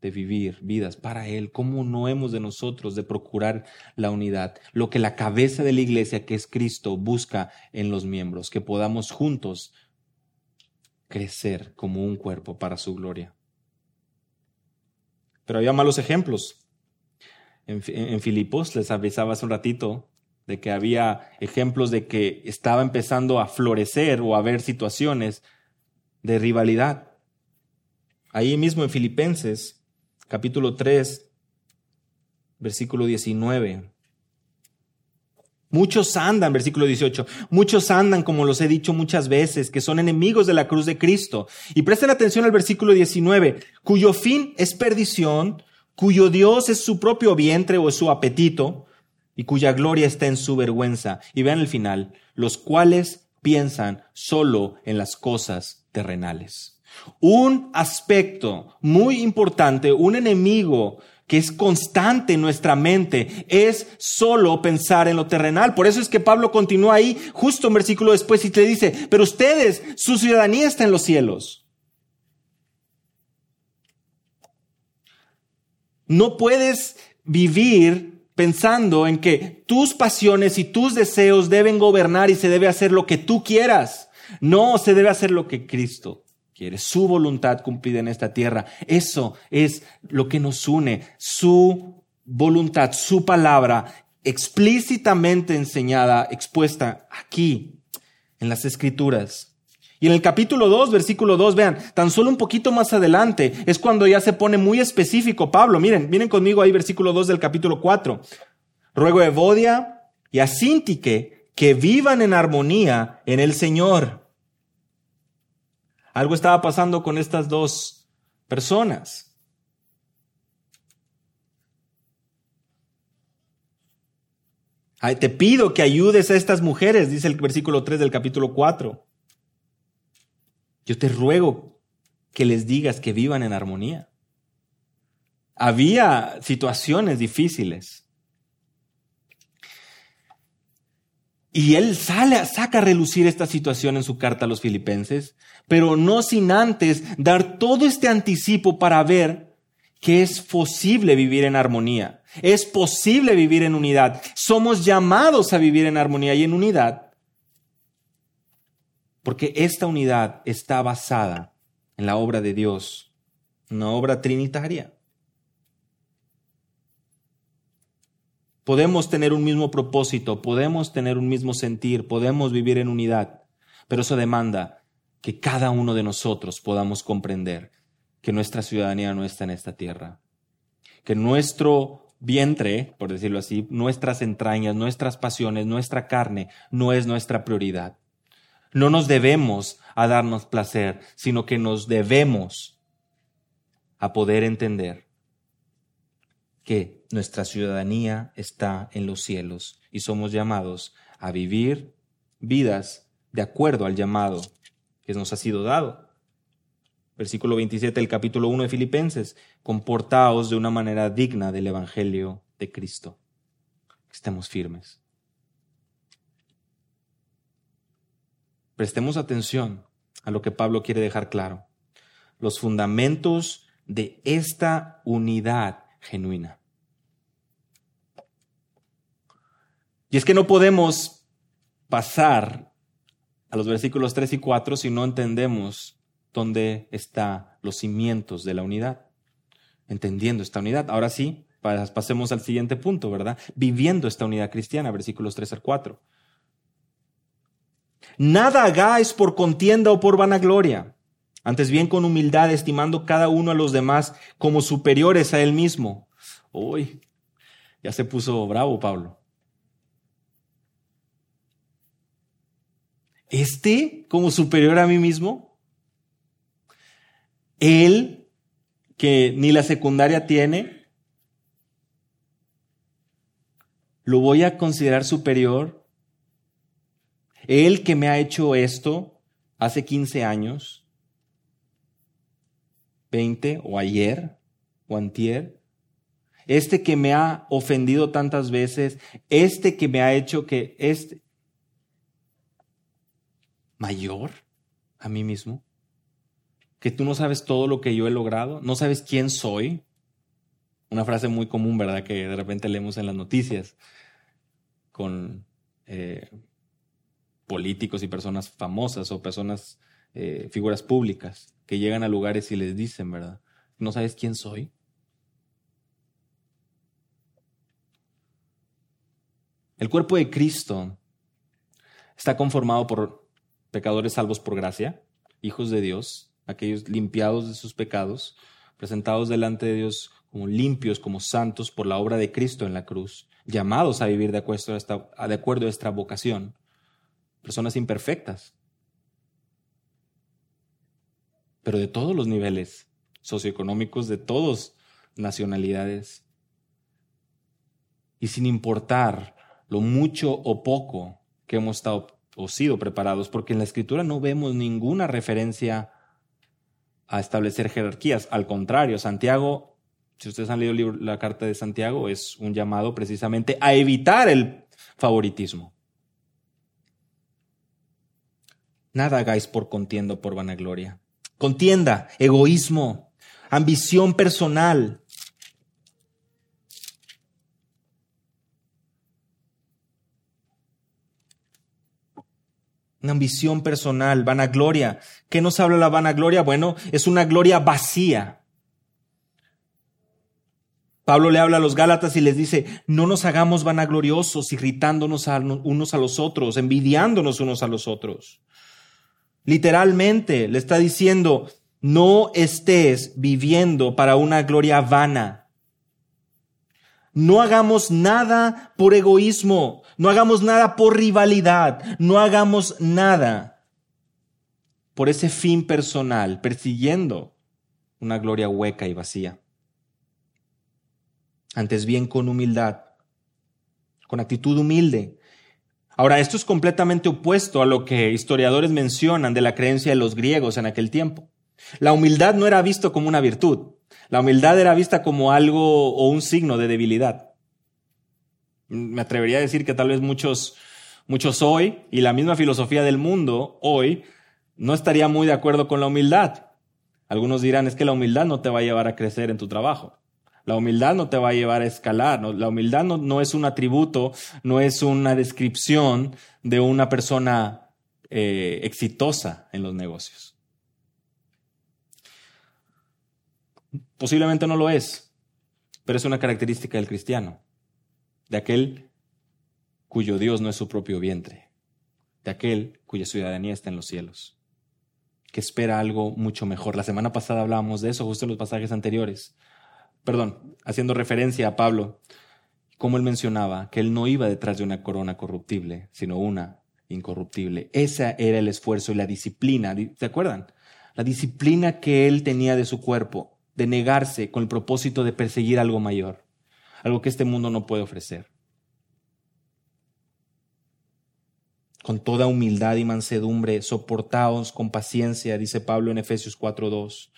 de vivir vidas para Él? ¿Cómo no hemos de nosotros de procurar la unidad? Lo que la cabeza de la iglesia, que es Cristo, busca en los miembros, que podamos juntos crecer como un cuerpo para su gloria. Pero había malos ejemplos en, Filipos, les avisaba hace un ratito de que había ejemplos de que estaba empezando a florecer o a haber situaciones de rivalidad. Ahí mismo en Filipenses, capítulo 3, versículo 19. Muchos andan, versículo 18, muchos andan, como los he dicho muchas veces, que son enemigos de la cruz de Cristo. Y presten atención al versículo 19, cuyo fin es perdición, cuyo Dios es su propio vientre o su apetito, y cuya gloria está en su vergüenza. Y vean el final, los cuales piensan solo en las cosas terrenales. Un aspecto muy importante, un enemigo que es constante en nuestra mente, es solo pensar en lo terrenal. Por eso es que Pablo continúa ahí justo un versículo después y te dice, pero ustedes, su ciudadanía está en los cielos. No puedes vivir pensando en que tus pasiones y tus deseos deben gobernar y se debe hacer lo que tú quieras. No, se debe hacer lo que Cristo quiere, su voluntad cumplida en esta tierra. Eso es lo que nos une, su voluntad, su palabra explícitamente enseñada, expuesta aquí en las escrituras. Y en el capítulo 2, versículo 2, vean, tan solo un poquito más adelante es cuando ya se pone muy específico Pablo. Miren, miren conmigo ahí versículo 2 del capítulo 4. Ruego a Evodia y a Sintique que vivan en armonía en el Señor. Algo estaba pasando con estas dos personas. te pido que ayudes a estas mujeres, dice el versículo 3 del capítulo 4. Yo te ruego que les digas que vivan en armonía. Había situaciones difíciles. Y él sale, saca a relucir esta situación en su carta a los filipenses, pero no sin antes dar todo este anticipo para ver que es posible vivir en armonía, es posible vivir en unidad. Somos llamados a vivir en armonía y en unidad, porque esta unidad está basada en la obra de Dios, una obra trinitaria. Podemos tener un mismo propósito, podemos tener un mismo sentir, podemos vivir en unidad, pero eso demanda que cada uno de nosotros podamos comprender que nuestra ciudadanía no está en esta tierra, que nuestro vientre, por decirlo así, nuestras entrañas, nuestras pasiones, nuestra carne, no es nuestra prioridad. No nos debemos a darnos placer, sino que nos debemos a poder entender que nuestra ciudadanía está en los cielos y somos llamados a vivir vidas de acuerdo al llamado que nos ha sido dado. Versículo 27 del capítulo 1 de Filipenses, comportaos de una manera digna del Evangelio de Cristo. Estemos firmes. Prestemos atención a lo que Pablo quiere dejar claro. Los fundamentos de esta unidad genuina. Y es que no podemos pasar a los versículos 3 y 4 si no entendemos dónde están los cimientos de la unidad. Entendiendo esta unidad. Ahora sí, pasemos al siguiente punto, ¿verdad? Viviendo esta unidad cristiana, versículos 3 al 4. Nada hagáis por contienda o por vanagloria antes bien con humildad, estimando cada uno a los demás como superiores a él mismo. Uy, ya se puso bravo Pablo. Este como superior a mí mismo. Él que ni la secundaria tiene, lo voy a considerar superior. Él que me ha hecho esto hace 15 años, 20 o ayer o antier, este que me ha ofendido tantas veces, este que me ha hecho que este mayor a mí mismo, que tú no sabes todo lo que yo he logrado, no sabes quién soy. Una frase muy común, ¿verdad? Que de repente leemos en las noticias con eh, políticos y personas famosas o personas, eh, figuras públicas que llegan a lugares y les dicen, ¿verdad? ¿No sabes quién soy? El cuerpo de Cristo está conformado por pecadores salvos por gracia, hijos de Dios, aquellos limpiados de sus pecados, presentados delante de Dios como limpios, como santos por la obra de Cristo en la cruz, llamados a vivir de acuerdo a, esta, de acuerdo a esta vocación. Personas imperfectas. Pero de todos los niveles socioeconómicos, de todas nacionalidades. Y sin importar lo mucho o poco que hemos estado o sido preparados, porque en la escritura no vemos ninguna referencia a establecer jerarquías. Al contrario, Santiago, si ustedes han leído la carta de Santiago, es un llamado precisamente a evitar el favoritismo. Nada hagáis por contienda por vanagloria. Contienda, egoísmo, ambición personal, una ambición personal, vanagloria. ¿Qué nos habla la vanagloria? Bueno, es una gloria vacía. Pablo le habla a los Gálatas y les dice, no nos hagamos vanagloriosos, irritándonos unos a los otros, envidiándonos unos a los otros. Literalmente le está diciendo, no estés viviendo para una gloria vana. No hagamos nada por egoísmo, no hagamos nada por rivalidad, no hagamos nada por ese fin personal, persiguiendo una gloria hueca y vacía. Antes bien con humildad, con actitud humilde. Ahora, esto es completamente opuesto a lo que historiadores mencionan de la creencia de los griegos en aquel tiempo. La humildad no era visto como una virtud, la humildad era vista como algo o un signo de debilidad. Me atrevería a decir que tal vez muchos, muchos hoy, y la misma filosofía del mundo hoy, no estaría muy de acuerdo con la humildad. Algunos dirán, es que la humildad no te va a llevar a crecer en tu trabajo. La humildad no te va a llevar a escalar. La humildad no, es un atributo, no es una descripción de una persona eh, exitosa en los negocios. Posiblemente no lo es, pero es una característica del cristiano, de aquel cuyo Dios no es su propio vientre, de aquel cuya ciudadanía está en los cielos, que espera algo mucho mejor. La semana pasada hablábamos de eso justo en los pasajes anteriores. Perdón, haciendo referencia a Pablo, como él mencionaba que él no iba detrás de una corona corruptible, sino una incorruptible. Ese era el esfuerzo y la disciplina, ¿se acuerdan? La disciplina que él tenía de su cuerpo de negarse con el propósito de perseguir algo mayor, algo que este mundo no puede ofrecer. Con toda humildad y mansedumbre, soportaos con paciencia, dice Pablo en Efesios 4.2,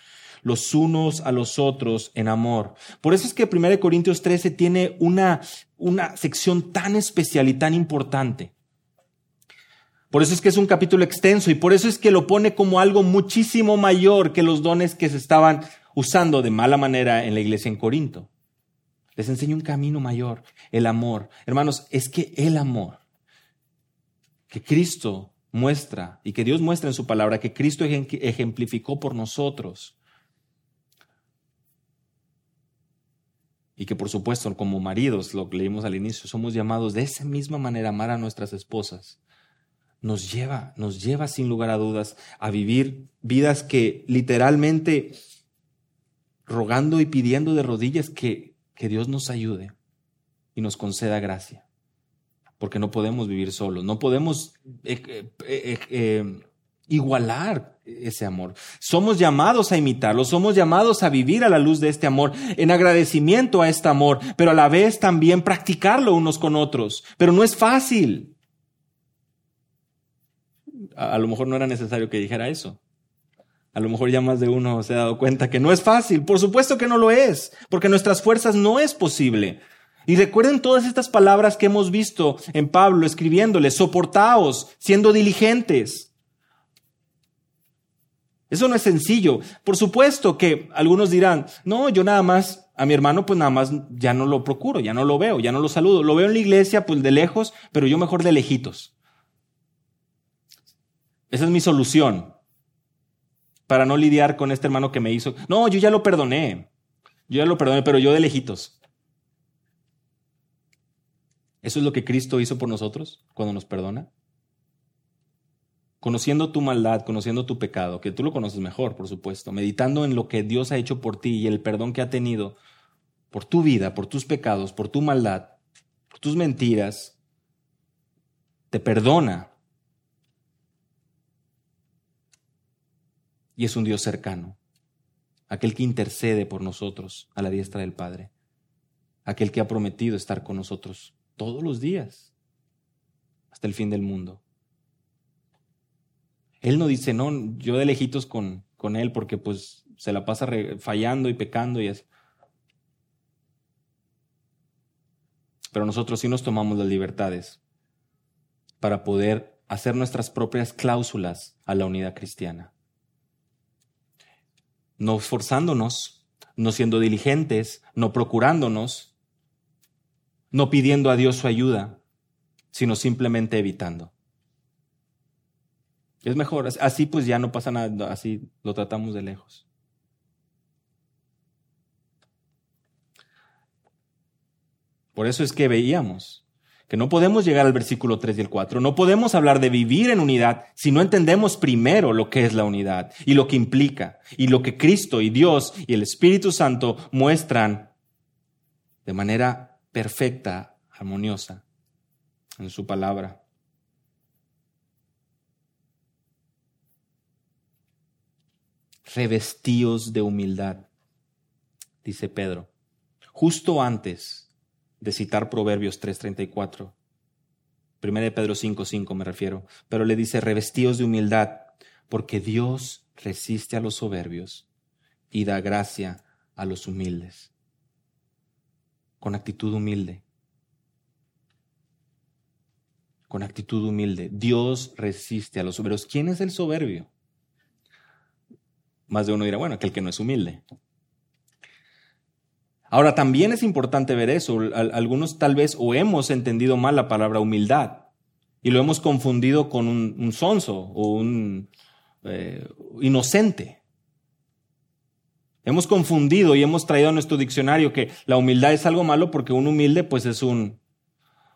los unos a los otros en amor. Por eso es que 1 Corintios 13 tiene una, una sección tan especial y tan importante. Por eso es que es un capítulo extenso y por eso es que lo pone como algo muchísimo mayor que los dones que se estaban usando de mala manera en la iglesia en Corinto. Les enseño un camino mayor, el amor. Hermanos, es que el amor que Cristo muestra y que Dios muestra en su palabra, que Cristo ejemplificó por nosotros, y que por supuesto como maridos, lo que leímos al inicio, somos llamados de esa misma manera a amar a nuestras esposas, nos lleva, nos lleva sin lugar a dudas a vivir vidas que literalmente rogando y pidiendo de rodillas que, que Dios nos ayude y nos conceda gracia. Porque no podemos vivir solos, no podemos eh, eh, eh, igualar ese amor. Somos llamados a imitarlo, somos llamados a vivir a la luz de este amor, en agradecimiento a este amor, pero a la vez también practicarlo unos con otros. Pero no es fácil. a lo mejor no era necesario que dijera eso. A lo mejor ya más de uno se ha dado cuenta que no es fácil. Por supuesto que no lo es, porque nuestras fuerzas no es posible. Y recuerden todas estas palabras que hemos visto en Pablo escribiéndole, soportaos, siendo diligentes. Eso no es sencillo. Por supuesto que algunos dirán, no, yo nada más, a mi hermano pues nada más ya no lo procuro, ya no lo veo, ya no lo saludo. Lo veo en la iglesia pues de lejos, pero yo mejor de lejitos. Esa es mi solución para no lidiar con este hermano que me hizo. No, yo ya lo perdoné. Yo ya lo perdoné, pero yo de lejitos. ¿Eso es lo que Cristo hizo por nosotros cuando nos perdona? Conociendo tu maldad, conociendo tu pecado, que tú lo conoces mejor, por supuesto, meditando en lo que Dios ha hecho por ti y el perdón que ha tenido por tu vida, por tus pecados, por tu maldad, por tus mentiras, te perdona. Y es un Dios cercano, aquel que intercede por nosotros a la diestra del Padre, aquel que ha prometido estar con nosotros todos los días, hasta el fin del mundo. Él no dice, no, yo de lejitos con, con Él porque pues se la pasa fallando y pecando y así. Pero nosotros sí nos tomamos las libertades para poder hacer nuestras propias cláusulas a la unidad cristiana. No forzándonos, no siendo diligentes, no procurándonos, no pidiendo a Dios su ayuda, sino simplemente evitando. Es mejor, así pues ya no pasa nada, así lo tratamos de lejos. Por eso es que veíamos que no podemos llegar al versículo 3 y el 4, no podemos hablar de vivir en unidad si no entendemos primero lo que es la unidad y lo que implica y lo que Cristo y Dios y el Espíritu Santo muestran de manera perfecta, armoniosa en su palabra. Revestíos de humildad, dice Pedro, justo antes de citar Proverbios 3:34. Primera de Pedro 5:5 me refiero. Pero le dice, revestidos de humildad, porque Dios resiste a los soberbios y da gracia a los humildes. Con actitud humilde. Con actitud humilde. Dios resiste a los soberbios. ¿Quién es el soberbio? Más de uno dirá, bueno, aquel que no es humilde. Ahora, también es importante ver eso. Algunos tal vez o hemos entendido mal la palabra humildad y lo hemos confundido con un, sonso o un eh, inocente. Hemos confundido y hemos traído a nuestro diccionario que la humildad es algo malo porque un humilde pues es un,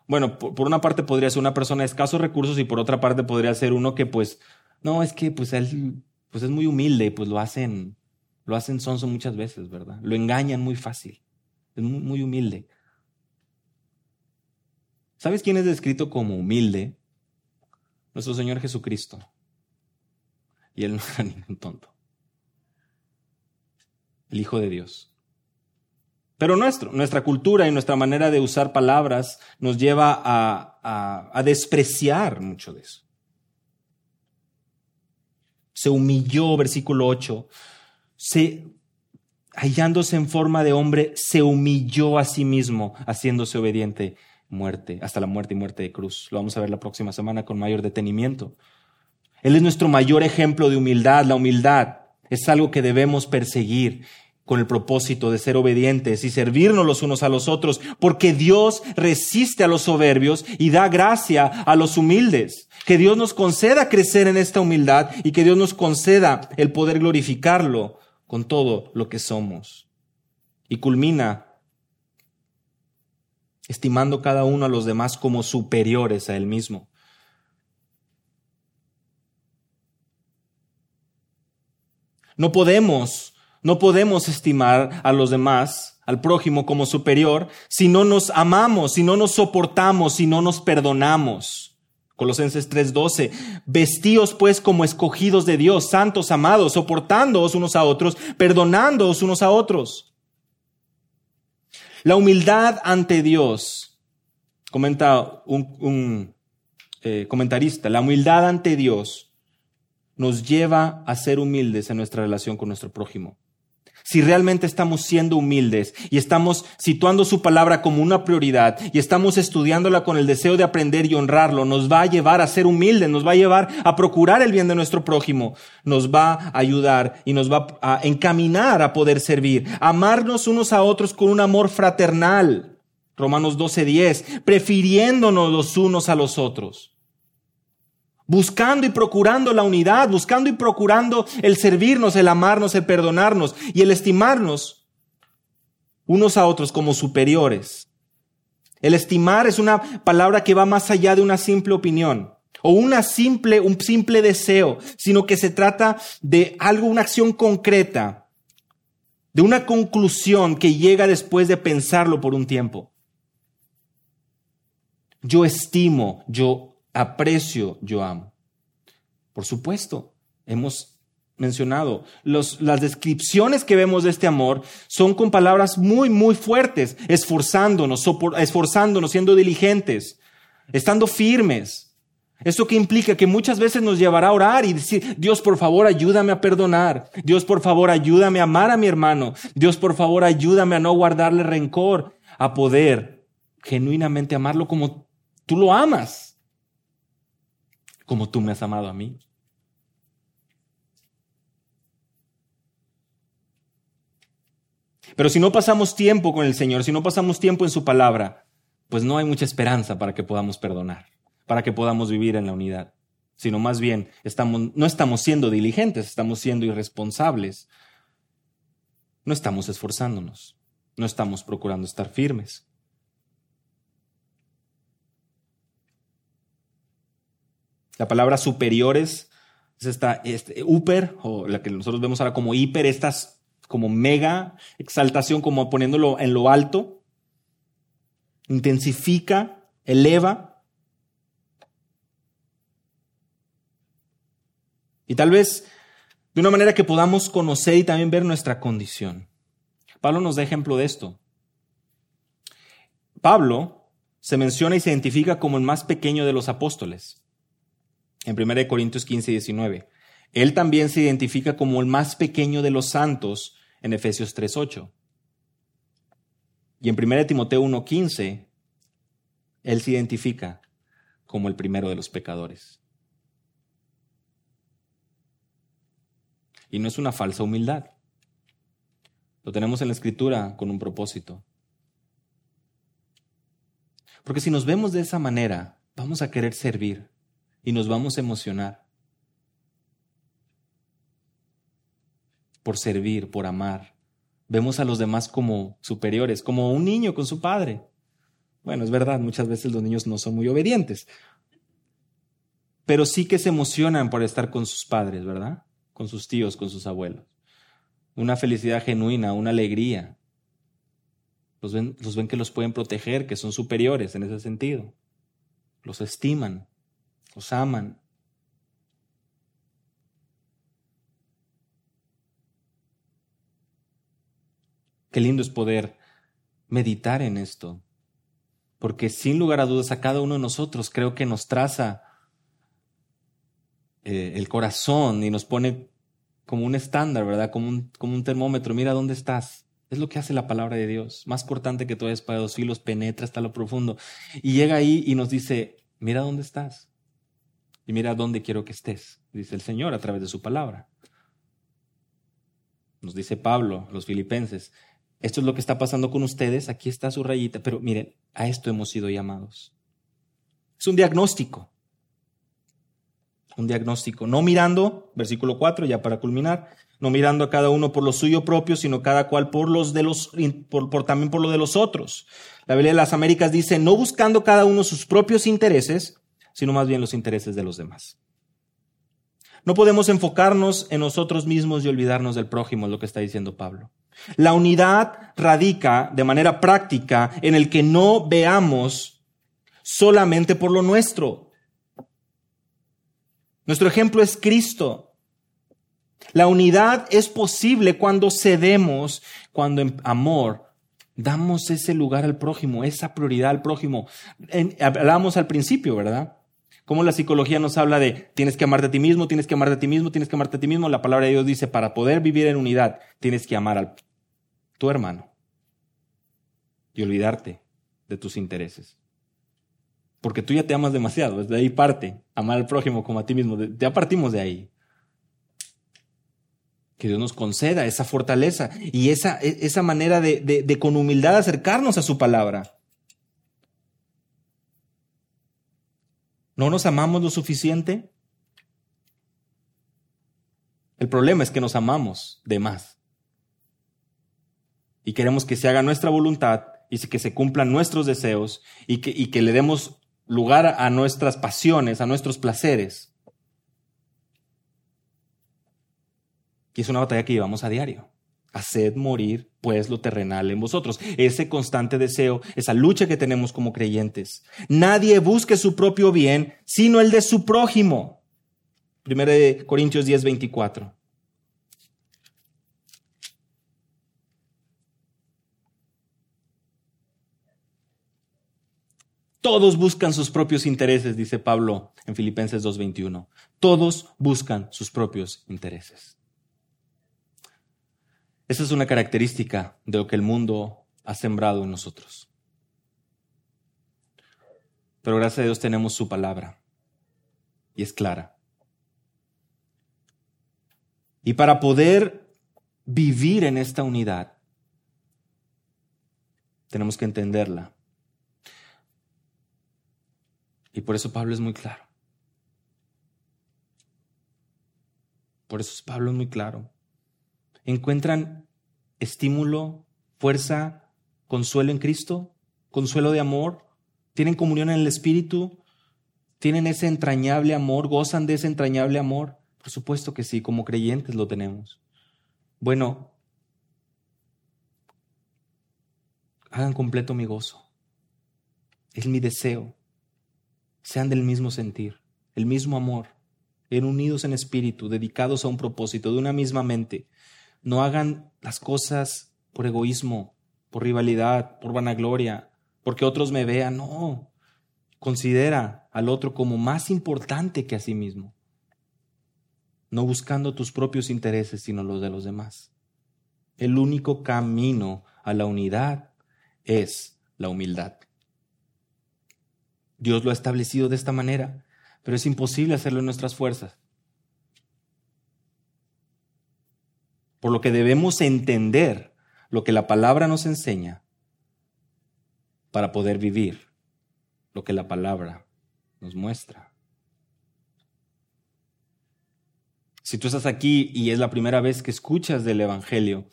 bueno, por, por, una parte podría ser una persona de escasos recursos y por otra parte podría ser uno que pues, no, es que pues él pues es muy humilde, pues lo hacen, lo hacen sonso muchas veces, ¿verdad? Lo engañan muy fácil. Es muy, humilde. ¿Sabes quién es descrito como humilde? Nuestro Señor Jesucristo. Y Él [laughs] no era ningún tonto. El Hijo de Dios. Pero nuestro, nuestra cultura y nuestra manera de usar palabras nos lleva a, a, a despreciar mucho de eso. Se humilló, versículo 8. Se hallándose en forma de hombre, se humilló a sí mismo, haciéndose obediente muerte, hasta la muerte y muerte de cruz. Lo vamos a ver la próxima semana con mayor detenimiento. Él es nuestro mayor ejemplo de humildad. La humildad es algo que debemos perseguir con el propósito de ser obedientes y servirnos los unos a los otros, porque Dios resiste a los soberbios y da gracia a los humildes. Que Dios nos conceda crecer en esta humildad y que Dios nos conceda el poder glorificarlo con todo lo que somos. Y culmina estimando cada uno a los demás como superiores a él mismo. No podemos, no podemos estimar a los demás, al prójimo como superior, si no nos amamos, si no nos soportamos, si no nos perdonamos. Colosenses 3:12, vestíos pues como escogidos de Dios, santos, amados, soportándoos unos a otros, perdonándoos unos a otros. La humildad ante Dios, comenta un, eh, comentarista, la humildad ante Dios nos lleva a ser humildes en nuestra relación con nuestro prójimo si realmente estamos siendo humildes y estamos situando su palabra como una prioridad y estamos estudiándola con el deseo de aprender y honrarlo, nos va a llevar a ser humildes, nos va a llevar a procurar el bien de nuestro prójimo, nos va a ayudar y nos va a encaminar a poder servir, amarnos unos a otros con un amor fraternal. Romanos 12:10, prefiriéndonos los unos a los otros buscando y procurando la unidad, buscando y procurando el servirnos, el amarnos, el perdonarnos y el estimarnos unos a otros como superiores. El estimar es una palabra que va más allá de una simple opinión o una simple, un simple deseo, sino que se trata de algo, una acción concreta, de una conclusión que llega después de pensarlo por un tiempo. yo estimo, yo aprecio, yo amo. Por supuesto, hemos mencionado, las descripciones que vemos de este amor son con palabras muy, muy fuertes, esforzándonos, esforzándonos, siendo diligentes, estando firmes. ¿Esto que implica? Que muchas veces nos llevará a orar y decir, Dios, por favor, ayúdame a perdonar. Dios, por favor, ayúdame a amar a mi hermano. Dios, por favor, ayúdame a no guardarle rencor, a poder genuinamente amarlo como tú lo amas, como tú me has amado a mí. Pero si no pasamos tiempo con el Señor, si no pasamos tiempo en su palabra, pues no hay mucha esperanza para que podamos perdonar para que podamos vivir en la unidad, sino más bien estamos, no estamos siendo diligentes, estamos siendo irresponsables. No estamos esforzándonos, no estamos procurando estar firmes. La palabra superiores es esta este, upper, o la que nosotros vemos ahora como hiper, esta como mega exaltación, como poniéndolo en lo alto. Intensifica, eleva. Y tal vez de una manera que podamos conocer y también ver nuestra condición. Pablo nos da ejemplo de esto. Pablo se menciona y se identifica como el más pequeño de los apóstoles. En 1 Corintios 15 y 19. Él también se identifica como el más pequeño de los santos en Efesios 3.8. Y en 1 Timoteo 1.15, él se identifica como el primero de los pecadores. Y no es una falsa humildad. Lo tenemos en la escritura con un propósito. Porque si nos vemos de esa manera, vamos a querer servir y nos vamos a emocionar por servir, por amar. Vemos a los demás como superiores, como un niño con su padre. Bueno, es verdad, muchas veces los niños no son muy obedientes, pero sí que se emocionan por estar con sus padres, ¿verdad? con sus tíos, con sus abuelos. Una felicidad genuina, una alegría. Los ven, los ven que los pueden proteger, que son superiores en ese sentido. Los estiman, los aman. Qué lindo es poder meditar en esto, porque sin lugar a dudas a cada uno de nosotros creo que nos traza eh, el corazón y nos pone como un estándar, ¿verdad? Como un, como un termómetro. Mira dónde estás. Es lo que hace la palabra de Dios. Más cortante que toda espada de dos filos, penetra hasta lo profundo. Y llega ahí y nos dice, mira dónde estás. Y mira dónde quiero que estés, dice el Señor a través de su palabra. Nos dice Pablo, los filipenses, esto es lo que está pasando con ustedes, aquí está su rayita, pero miren, a esto hemos sido llamados. Es un diagnóstico un diagnóstico, no mirando, versículo 4, ya para culminar, no mirando a cada uno por lo suyo propio, sino cada cual por los de los, por, también por lo de los otros. La Biblia de las Américas dice, no buscando cada uno sus propios intereses, sino más bien los intereses de los demás. No podemos enfocarnos en nosotros mismos y olvidarnos del prójimo, es lo que está diciendo Pablo. La unidad radica de manera práctica en el que no veamos solamente por lo nuestro, nuestro ejemplo es Cristo. La unidad es posible cuando cedemos, cuando en amor damos ese lugar al prójimo, esa prioridad al prójimo. hablábamos al principio, ¿verdad? Como la psicología nos habla de tienes que amarte a ti mismo, tienes que amarte a ti mismo, tienes que amarte a ti mismo. La palabra de Dios dice, para poder vivir en unidad, tienes que amar a tu hermano y olvidarte de tus intereses. Porque tú ya te amas demasiado, desde ahí parte, amar al prójimo como a ti mismo, ya partimos de ahí. Que Dios nos conceda esa fortaleza y esa, e, esa manera de, de con humildad acercarnos a su palabra. ¿No nos amamos lo suficiente? El problema es que nos amamos de más. Y queremos que se haga nuestra voluntad y que se cumplan nuestros deseos y que, le demos lugar a nuestras pasiones, a nuestros placeres. Y es una batalla que llevamos a diario. Haced morir, pues, lo terrenal en vosotros. Ese constante deseo, esa lucha que tenemos como creyentes. Nadie busque su propio bien, sino el de su prójimo. Primero de Corintios 10, 24. Todos buscan sus propios intereses, dice Pablo en Filipenses 2.21. Todos buscan sus propios intereses. Esa es una característica de lo que el mundo ha sembrado en nosotros. Pero gracias a Dios tenemos su palabra y es clara. Y para poder vivir en esta unidad, tenemos que entenderla. Y por eso Pablo es muy claro. Por eso Pablo es muy claro encuentran estímulo, fuerza, consuelo en Cristo, consuelo de amor, tienen comunión en el Espíritu, tienen ese entrañable amor, gozan de ese entrañable amor. Por supuesto que sí, como creyentes lo tenemos. Bueno, hagan completo mi gozo. Es mi deseo. Sean del mismo sentir, el mismo amor, en unidos en espíritu, dedicados a un propósito, de una misma mente, no hagan las cosas por egoísmo, por rivalidad, por vanagloria, porque otros me vean. No. Considera al otro como más importante que a sí mismo. No buscando tus propios intereses, sino los de los demás. El único camino a la unidad es la humildad. Dios lo ha establecido de esta manera, pero es imposible hacerlo en nuestras fuerzas. Por lo que debemos entender lo que la palabra nos enseña para poder vivir lo que la palabra nos muestra. Si tú estás aquí y es la primera vez que escuchas del Evangelio,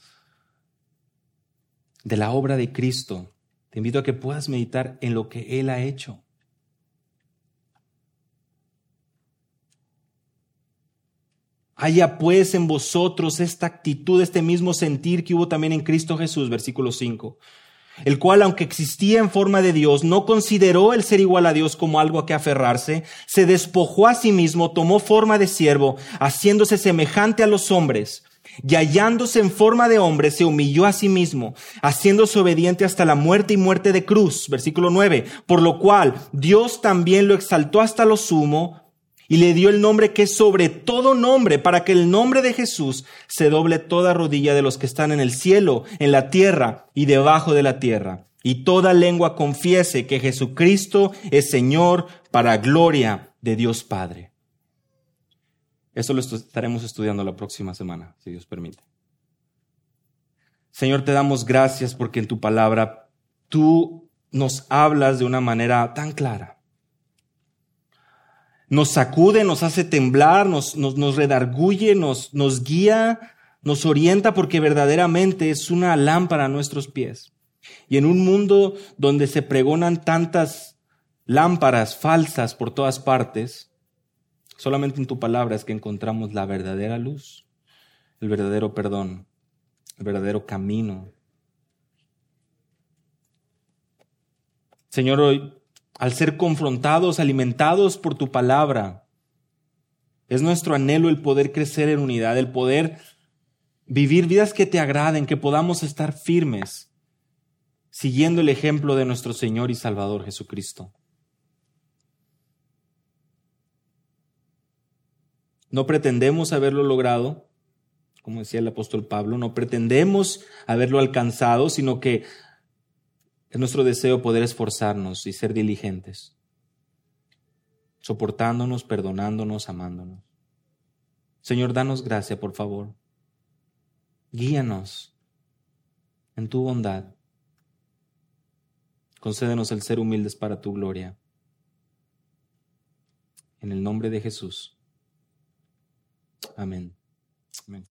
de la obra de Cristo, te invito a que puedas meditar en lo que Él ha hecho. Haya pues en vosotros esta actitud, este mismo sentir que hubo también en Cristo Jesús, versículo 5, el cual, aunque existía en forma de Dios, no consideró el ser igual a Dios como algo a que aferrarse, se despojó a sí mismo, tomó forma de siervo, haciéndose semejante a los hombres, y hallándose en forma de hombre, se humilló a sí mismo, haciéndose obediente hasta la muerte y muerte de cruz, versículo 9, por lo cual Dios también lo exaltó hasta lo sumo, y le dio el nombre que es sobre todo nombre, para que el nombre de Jesús se doble toda rodilla de los que están en el cielo, en la tierra y debajo de la tierra, y toda lengua confiese que Jesucristo es Señor para gloria de Dios Padre. Eso lo estaremos estudiando la próxima semana, si Dios permite. Señor, te damos gracias porque en tu palabra tú nos hablas de una manera tan clara nos sacude, nos hace temblar, nos, nos, redarguye, nos, nos guía, nos orienta porque verdaderamente es una lámpara a nuestros pies. Y en un mundo donde se pregonan tantas lámparas falsas por todas partes, solamente en tu palabra es que encontramos la verdadera luz, el verdadero perdón, el verdadero camino. Señor, hoy al ser confrontados, alimentados por tu palabra. Es nuestro anhelo el poder crecer en unidad, el poder vivir vidas que te agraden, que podamos estar firmes, siguiendo el ejemplo de nuestro Señor y Salvador Jesucristo. No pretendemos haberlo logrado, como decía el apóstol Pablo, no pretendemos haberlo alcanzado, sino que es nuestro deseo poder esforzarnos y ser diligentes, soportándonos, perdonándonos, amándonos. Señor, danos gracia, por favor. Guíanos en tu bondad. Concédenos el ser humildes para tu gloria. En el nombre de Jesús. Amén. Amén.